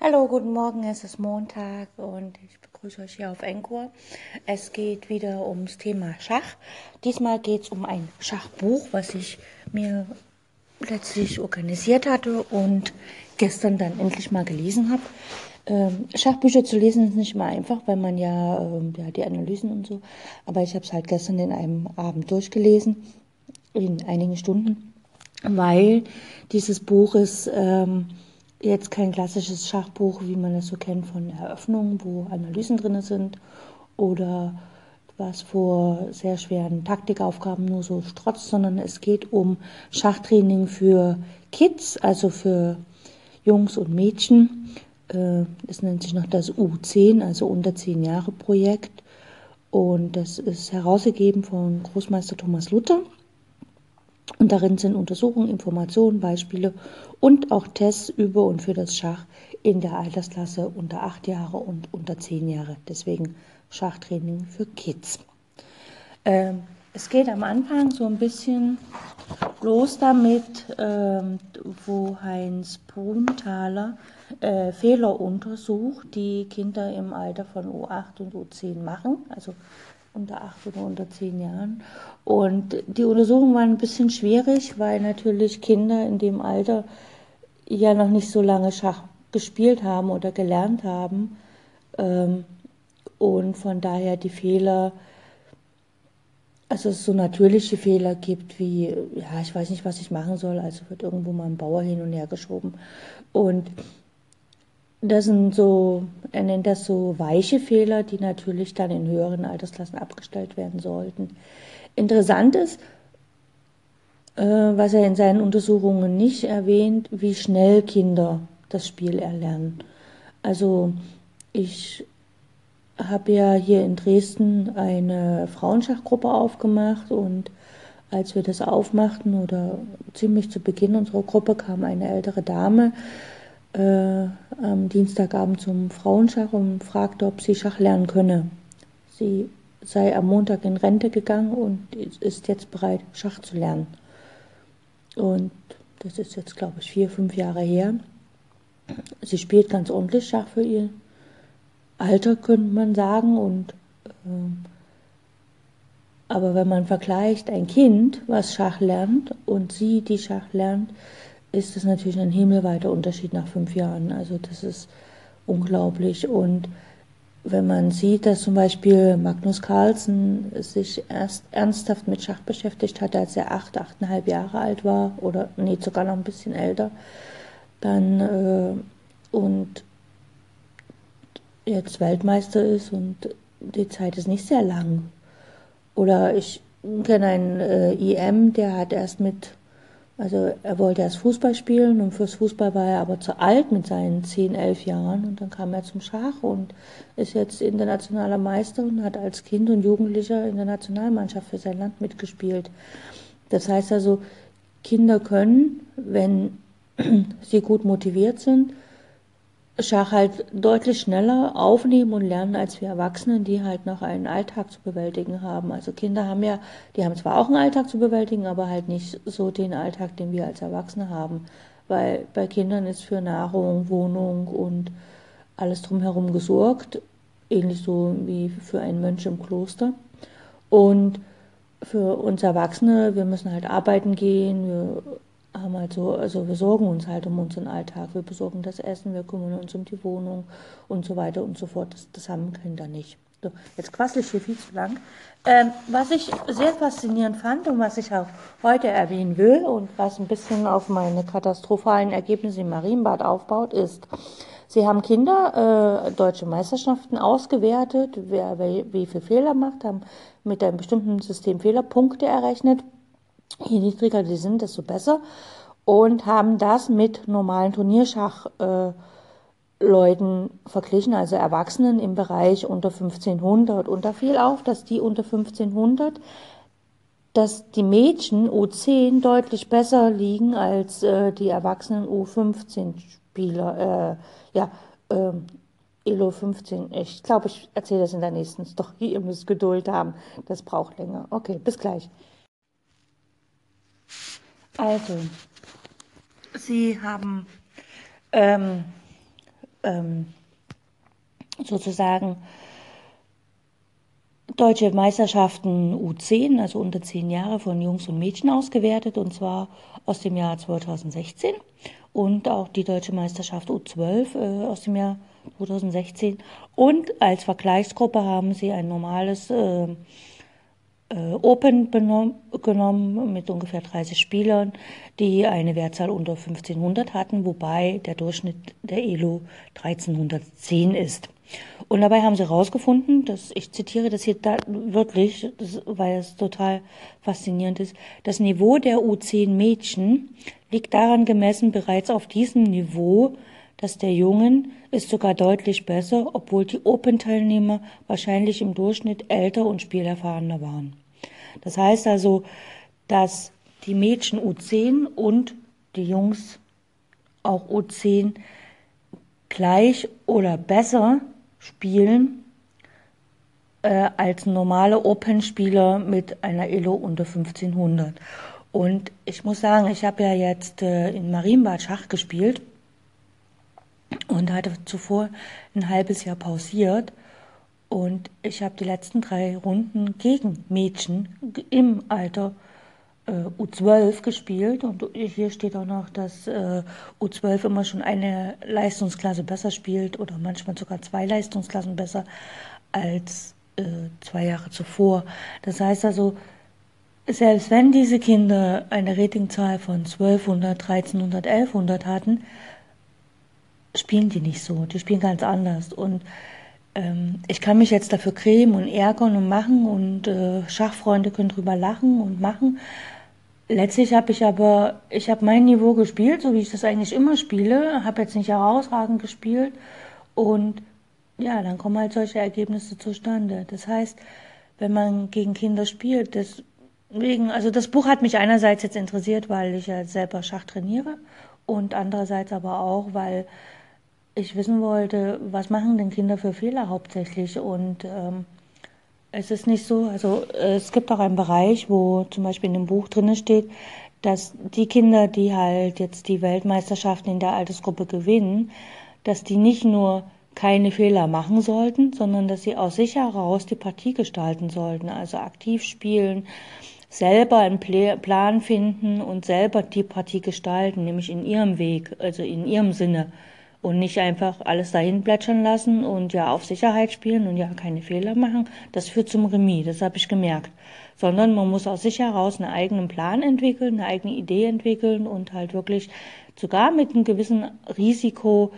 Hallo, guten Morgen, es ist Montag und ich begrüße euch hier auf Encore. Es geht wieder ums Thema Schach. Diesmal geht es um ein Schachbuch, was ich mir letztlich organisiert hatte und gestern dann endlich mal gelesen habe. Ähm, Schachbücher zu lesen ist nicht immer einfach, weil man ja, ähm, ja die Analysen und so, aber ich habe es halt gestern in einem Abend durchgelesen, in einigen Stunden, weil dieses Buch ist... Ähm, jetzt kein klassisches Schachbuch, wie man es so kennt von Eröffnungen, wo Analysen drin sind oder was vor sehr schweren Taktikaufgaben nur so strotzt, sondern es geht um Schachtraining für Kids, also für Jungs und Mädchen. Äh, es nennt sich noch das U10, also unter 10 Jahre Projekt. Und das ist herausgegeben von Großmeister Thomas Luther. Und darin sind Untersuchungen, Informationen, Beispiele und auch Tests über und für das Schach in der Altersklasse unter 8 Jahre und unter 10 Jahre. Deswegen Schachtraining für Kids. Ähm, es geht am Anfang so ein bisschen los damit, ähm, wo Heinz Bruntaler äh, Fehler untersucht, die Kinder im Alter von U8 und U10 machen. Also unter acht oder unter zehn Jahren. Und die Untersuchungen waren ein bisschen schwierig, weil natürlich Kinder in dem Alter ja noch nicht so lange Schach gespielt haben oder gelernt haben. Ähm, und von daher die Fehler, also es so natürliche Fehler gibt, wie, ja, ich weiß nicht, was ich machen soll, also wird irgendwo mal ein Bauer hin und her geschoben. Und das sind so, er nennt das so weiche Fehler, die natürlich dann in höheren Altersklassen abgestellt werden sollten. Interessant ist, äh, was er in seinen Untersuchungen nicht erwähnt, wie schnell Kinder das Spiel erlernen. Also ich habe ja hier in Dresden eine Frauenschachgruppe aufgemacht und als wir das aufmachten oder ziemlich zu Beginn unserer Gruppe kam eine ältere Dame, äh, am Dienstagabend zum Frauenschach und fragte, ob sie Schach lernen könne. Sie sei am Montag in Rente gegangen und ist jetzt bereit, Schach zu lernen. Und das ist jetzt, glaube ich, vier, fünf Jahre her. Sie spielt ganz ordentlich Schach für ihr Alter, könnte man sagen. Und, äh, aber wenn man vergleicht ein Kind, was Schach lernt, und sie, die Schach lernt, ist es natürlich ein himmelweiter Unterschied nach fünf Jahren. Also das ist unglaublich. Und wenn man sieht, dass zum Beispiel Magnus Carlsen sich erst ernsthaft mit Schach beschäftigt hat, als er acht, achteinhalb Jahre alt war, oder nee, sogar noch ein bisschen älter, dann äh, und jetzt Weltmeister ist und die Zeit ist nicht sehr lang. Oder ich kenne einen äh, IM, der hat erst mit also er wollte erst Fußball spielen und fürs Fußball war er aber zu alt mit seinen 10, 11 Jahren und dann kam er zum Schach und ist jetzt internationaler Meister und hat als Kind und Jugendlicher in der Nationalmannschaft für sein Land mitgespielt. Das heißt also, Kinder können, wenn sie gut motiviert sind, Schach halt deutlich schneller aufnehmen und lernen als wir Erwachsenen, die halt noch einen Alltag zu bewältigen haben. Also Kinder haben ja, die haben zwar auch einen Alltag zu bewältigen, aber halt nicht so den Alltag, den wir als Erwachsene haben. Weil bei Kindern ist für Nahrung, Wohnung und alles drumherum gesorgt, ähnlich so wie für einen Mönch im Kloster. Und für uns Erwachsene, wir müssen halt arbeiten gehen, wir haben halt so, also wir sorgen uns halt um unseren Alltag, wir besorgen das Essen, wir kümmern uns um die Wohnung und so weiter und so fort. Das, das haben Kinder nicht. So, jetzt quassel ich hier viel zu lang. Ähm, was ich sehr faszinierend fand und was ich auch heute erwähnen will und was ein bisschen auf meine katastrophalen Ergebnisse im Marienbad aufbaut, ist, Sie haben Kinder äh, deutsche Meisterschaften ausgewertet, wer, wer wie viel Fehler macht, haben mit einem bestimmten System Fehlerpunkte errechnet Je niedriger die sind, desto besser. Und haben das mit normalen Turnierschachleuten äh, verglichen, also Erwachsenen im Bereich unter 1500. Und da fiel auf, dass die unter 1500, dass die Mädchen U10 deutlich besser liegen als äh, die erwachsenen U15-Spieler. Äh, ja, äh, Elo 15. Ich glaube, ich erzähle das in der nächsten Story. Ihr müsst Geduld haben. Das braucht länger. Okay, bis gleich. Also, Sie haben ähm, ähm, sozusagen deutsche Meisterschaften U10, also unter zehn Jahre von Jungs und Mädchen ausgewertet, und zwar aus dem Jahr 2016 und auch die deutsche Meisterschaft U12 äh, aus dem Jahr 2016. Und als Vergleichsgruppe haben sie ein normales äh, Open genommen mit ungefähr 30 Spielern, die eine Wertzahl unter 1500 hatten, wobei der Durchschnitt der ELO 1310 ist. Und dabei haben sie herausgefunden, dass ich zitiere das hier da, wörtlich, das, weil es total faszinierend ist, das Niveau der U10 Mädchen liegt daran gemessen bereits auf diesem Niveau, dass der Jungen ist sogar deutlich besser, obwohl die Open-Teilnehmer wahrscheinlich im Durchschnitt älter und spielerfahrener waren. Das heißt also, dass die Mädchen U10 und die Jungs auch U10 gleich oder besser spielen äh, als normale Open-Spieler mit einer Elo unter 1500. Und ich muss sagen, ich habe ja jetzt äh, in Marienbad Schach gespielt und hatte zuvor ein halbes Jahr pausiert. Und ich habe die letzten drei Runden gegen Mädchen im Alter äh, U12 gespielt. Und hier steht auch noch, dass äh, U12 immer schon eine Leistungsklasse besser spielt oder manchmal sogar zwei Leistungsklassen besser als äh, zwei Jahre zuvor. Das heißt also, selbst wenn diese Kinder eine Ratingzahl von 1200, 1300, 1100 hatten, spielen die nicht so, die spielen ganz anders. Und ähm, ich kann mich jetzt dafür cremen und ärgern und machen und äh, Schachfreunde können drüber lachen und machen. Letztlich habe ich aber, ich habe mein Niveau gespielt, so wie ich das eigentlich immer spiele, habe jetzt nicht herausragend gespielt und ja, dann kommen halt solche Ergebnisse zustande. Das heißt, wenn man gegen Kinder spielt, deswegen, also das Buch hat mich einerseits jetzt interessiert, weil ich ja selber Schach trainiere und andererseits aber auch, weil ich wissen wollte, was machen denn Kinder für Fehler hauptsächlich? Und ähm, es ist nicht so, also es gibt auch einen Bereich, wo zum Beispiel in dem Buch drin steht, dass die Kinder, die halt jetzt die Weltmeisterschaften in der Altersgruppe gewinnen, dass die nicht nur keine Fehler machen sollten, sondern dass sie aus sich heraus die Partie gestalten sollten, also aktiv spielen, selber einen Plan finden und selber die Partie gestalten, nämlich in ihrem Weg, also in ihrem Sinne und nicht einfach alles dahin plätschern lassen und ja auf Sicherheit spielen und ja keine Fehler machen. Das führt zum Remis, das habe ich gemerkt. Sondern man muss aus sich heraus einen eigenen Plan entwickeln, eine eigene Idee entwickeln und halt wirklich sogar mit einem gewissen Risiko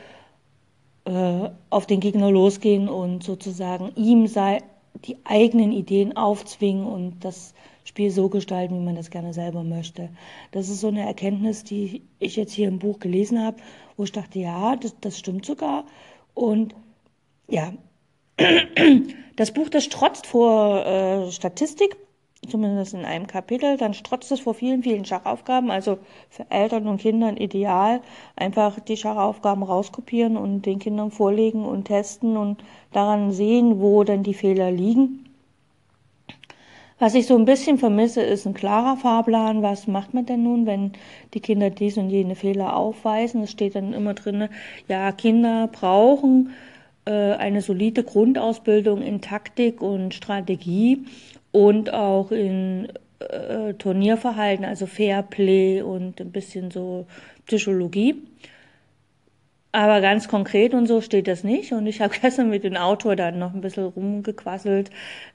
äh, auf den Gegner losgehen und sozusagen ihm sei, die eigenen Ideen aufzwingen und das Spiel so gestalten, wie man das gerne selber möchte. Das ist so eine Erkenntnis, die ich jetzt hier im Buch gelesen habe, wo ich dachte, ja, das, das stimmt sogar. Und ja, das Buch, das strotzt vor äh, Statistik, zumindest in einem Kapitel, dann strotzt es vor vielen, vielen Schachaufgaben, also für Eltern und Kinder ideal, einfach die Schachaufgaben rauskopieren und den Kindern vorlegen und testen und daran sehen, wo dann die Fehler liegen. Was ich so ein bisschen vermisse, ist ein klarer Fahrplan. Was macht man denn nun, wenn die Kinder dies und jene Fehler aufweisen? Es steht dann immer drin, ja, Kinder brauchen äh, eine solide Grundausbildung in Taktik und Strategie und auch in äh, Turnierverhalten, also Fairplay und ein bisschen so Psychologie. Aber ganz konkret und so steht das nicht. Und ich habe gestern mit dem Autor dann noch ein bisschen rumgequasselt.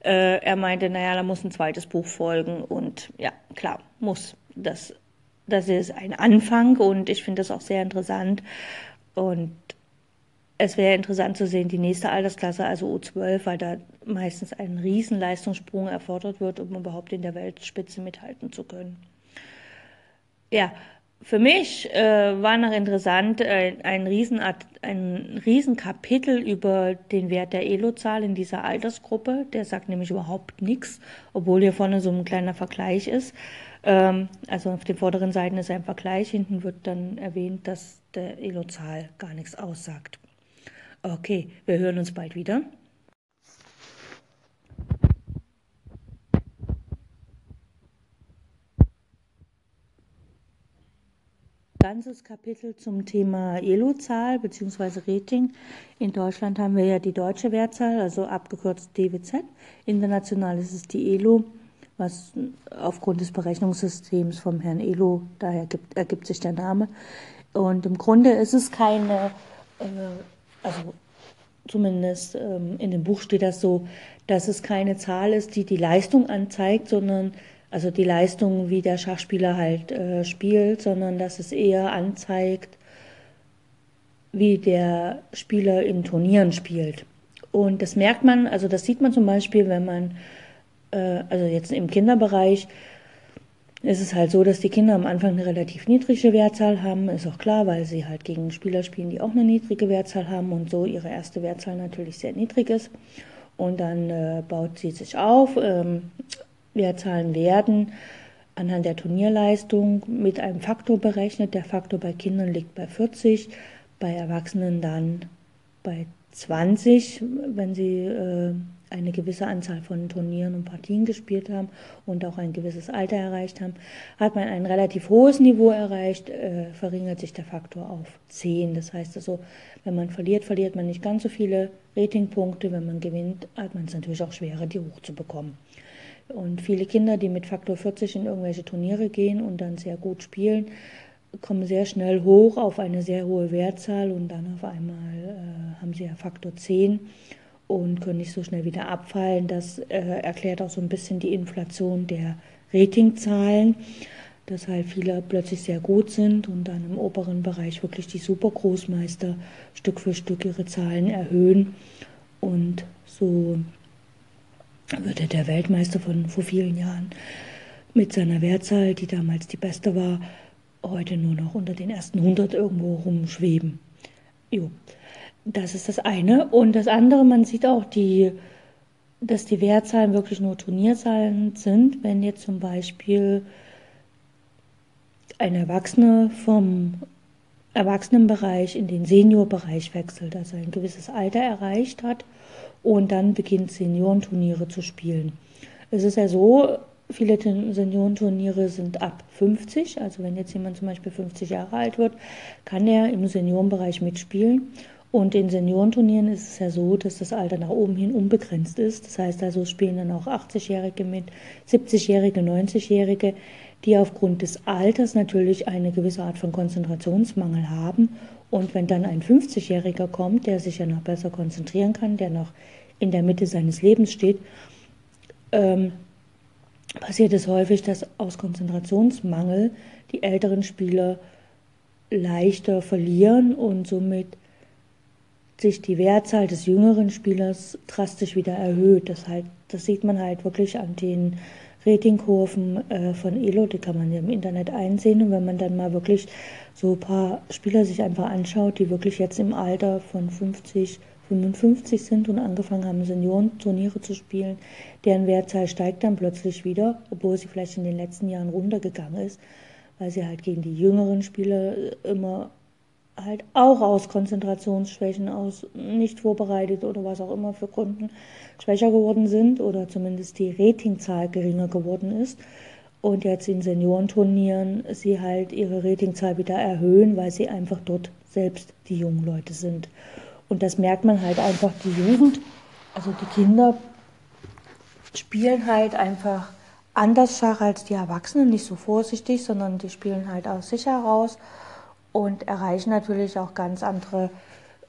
Äh, er meinte, naja, da muss ein zweites Buch folgen. Und ja, klar, muss. Das, das ist ein Anfang und ich finde das auch sehr interessant. Und es wäre interessant zu sehen, die nächste Altersklasse, also U12, weil da meistens ein Riesenleistungssprung erfordert wird, um überhaupt in der Weltspitze mithalten zu können. Ja, für mich äh, war noch interessant äh, ein, Riesen, ein Riesenkapitel über den Wert der Elo-Zahl in dieser Altersgruppe. Der sagt nämlich überhaupt nichts, obwohl hier vorne so ein kleiner Vergleich ist. Ähm, also auf den vorderen Seiten ist ein Vergleich, hinten wird dann erwähnt, dass der Elo-Zahl gar nichts aussagt. Okay, wir hören uns bald wieder. Ganzes Kapitel zum Thema Elo-Zahl bzw. Rating. In Deutschland haben wir ja die deutsche Wertzahl, also abgekürzt DWZ. International ist es die Elo, was aufgrund des Berechnungssystems vom Herrn Elo, daher gibt, ergibt sich der Name. Und im Grunde ist es keine, äh, also zumindest ähm, in dem Buch steht das so, dass es keine Zahl ist, die die Leistung anzeigt, sondern also die Leistung, wie der Schachspieler halt äh, spielt, sondern dass es eher anzeigt, wie der Spieler in Turnieren spielt. Und das merkt man, also das sieht man zum Beispiel, wenn man, äh, also jetzt im Kinderbereich, ist es halt so, dass die Kinder am Anfang eine relativ niedrige Wertzahl haben. Ist auch klar, weil sie halt gegen Spieler spielen, die auch eine niedrige Wertzahl haben und so ihre erste Wertzahl natürlich sehr niedrig ist. Und dann äh, baut sie sich auf. Ähm, Wertzahlen werden anhand der Turnierleistung mit einem Faktor berechnet. Der Faktor bei Kindern liegt bei 40, bei Erwachsenen dann bei 20, wenn sie äh, eine gewisse Anzahl von Turnieren und Partien gespielt haben und auch ein gewisses Alter erreicht haben, hat man ein relativ hohes Niveau erreicht, äh, verringert sich der Faktor auf 10. Das heißt also, wenn man verliert, verliert man nicht ganz so viele Ratingpunkte. Wenn man gewinnt, hat man es natürlich auch schwerer, die hochzubekommen. Und viele Kinder, die mit Faktor 40 in irgendwelche Turniere gehen und dann sehr gut spielen, kommen sehr schnell hoch auf eine sehr hohe Wertzahl und dann auf einmal äh, haben sie ja Faktor 10 und können nicht so schnell wieder abfallen. Das äh, erklärt auch so ein bisschen die Inflation der Ratingzahlen, dass halt viele plötzlich sehr gut sind und dann im oberen Bereich wirklich die Supergroßmeister Stück für Stück ihre Zahlen erhöhen und so würde der Weltmeister von vor vielen Jahren mit seiner Wertzahl, die damals die beste war, heute nur noch unter den ersten 100 irgendwo rumschweben. Jo, das ist das eine. Und das andere, man sieht auch, die, dass die Wertzahlen wirklich nur Turnierzahlen sind. Wenn jetzt zum Beispiel ein Erwachsener vom Erwachsenenbereich in den Seniorbereich wechselt, also ein gewisses Alter erreicht hat und dann beginnt Seniorenturniere zu spielen. Es ist ja so, viele Seniorenturniere sind ab 50, also wenn jetzt jemand zum Beispiel 50 Jahre alt wird, kann er im Seniorenbereich mitspielen. Und in Seniorenturnieren ist es ja so, dass das Alter nach oben hin unbegrenzt ist. Das heißt also, spielen dann auch 80-Jährige mit, 70-Jährige, 90-Jährige, die aufgrund des Alters natürlich eine gewisse Art von Konzentrationsmangel haben und wenn dann ein 50-Jähriger kommt, der sich ja noch besser konzentrieren kann, der noch in der Mitte seines Lebens steht, ähm, passiert es häufig, dass aus Konzentrationsmangel die älteren Spieler leichter verlieren und somit sich die Wertzahl des jüngeren Spielers drastisch wieder erhöht. Das, halt, das sieht man halt wirklich an den Ratingkurven äh, von Elo, die kann man ja im Internet einsehen. Und wenn man dann mal wirklich so ein paar Spieler sich einfach anschaut, die wirklich jetzt im Alter von 50, 55 sind und angefangen haben, Seniorenturniere zu spielen, deren Wertzahl steigt dann plötzlich wieder, obwohl sie vielleicht in den letzten Jahren runtergegangen ist, weil sie halt gegen die jüngeren Spieler immer halt auch aus Konzentrationsschwächen, aus nicht vorbereitet oder was auch immer für Gründen schwächer geworden sind oder zumindest die Ratingzahl geringer geworden ist. Und jetzt in Seniorenturnieren sie halt ihre Ratingzahl wieder erhöhen, weil sie einfach dort selbst die jungen Leute sind. Und das merkt man halt einfach, die Jugend, also die Kinder spielen halt einfach anders Schach als die Erwachsenen, nicht so vorsichtig, sondern die spielen halt aus sich heraus und erreichen natürlich auch ganz andere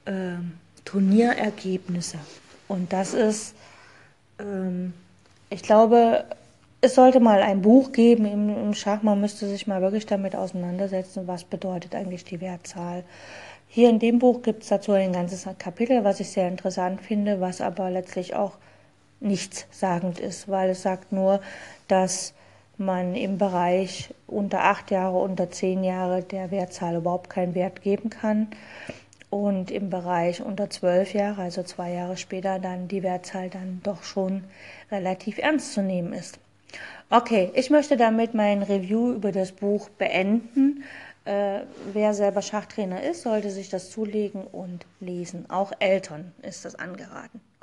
äh, Turnierergebnisse. Und das ist, ähm, ich glaube, es sollte mal ein Buch geben im, im, Schach. Man müsste sich mal wirklich damit auseinandersetzen, was bedeutet eigentlich die Wertzahl. Hier in dem Buch gibt es dazu ein ganzes Kapitel, was ich sehr interessant finde, was aber letztlich auch nichts sagend ist, weil es sagt nur, dass man im Bereich unter acht Jahre, unter zehn Jahre der Wertzahl überhaupt keinen Wert geben kann und im Bereich unter zwölf Jahre, also zwei Jahre später, dann die Wertzahl dann doch schon relativ ernst zu nehmen ist. Okay, ich möchte damit mein Review über das Buch beenden. Äh, wer selber Schachtrainer ist, sollte sich das zulegen und lesen. Auch Eltern ist das angeraten. Okay.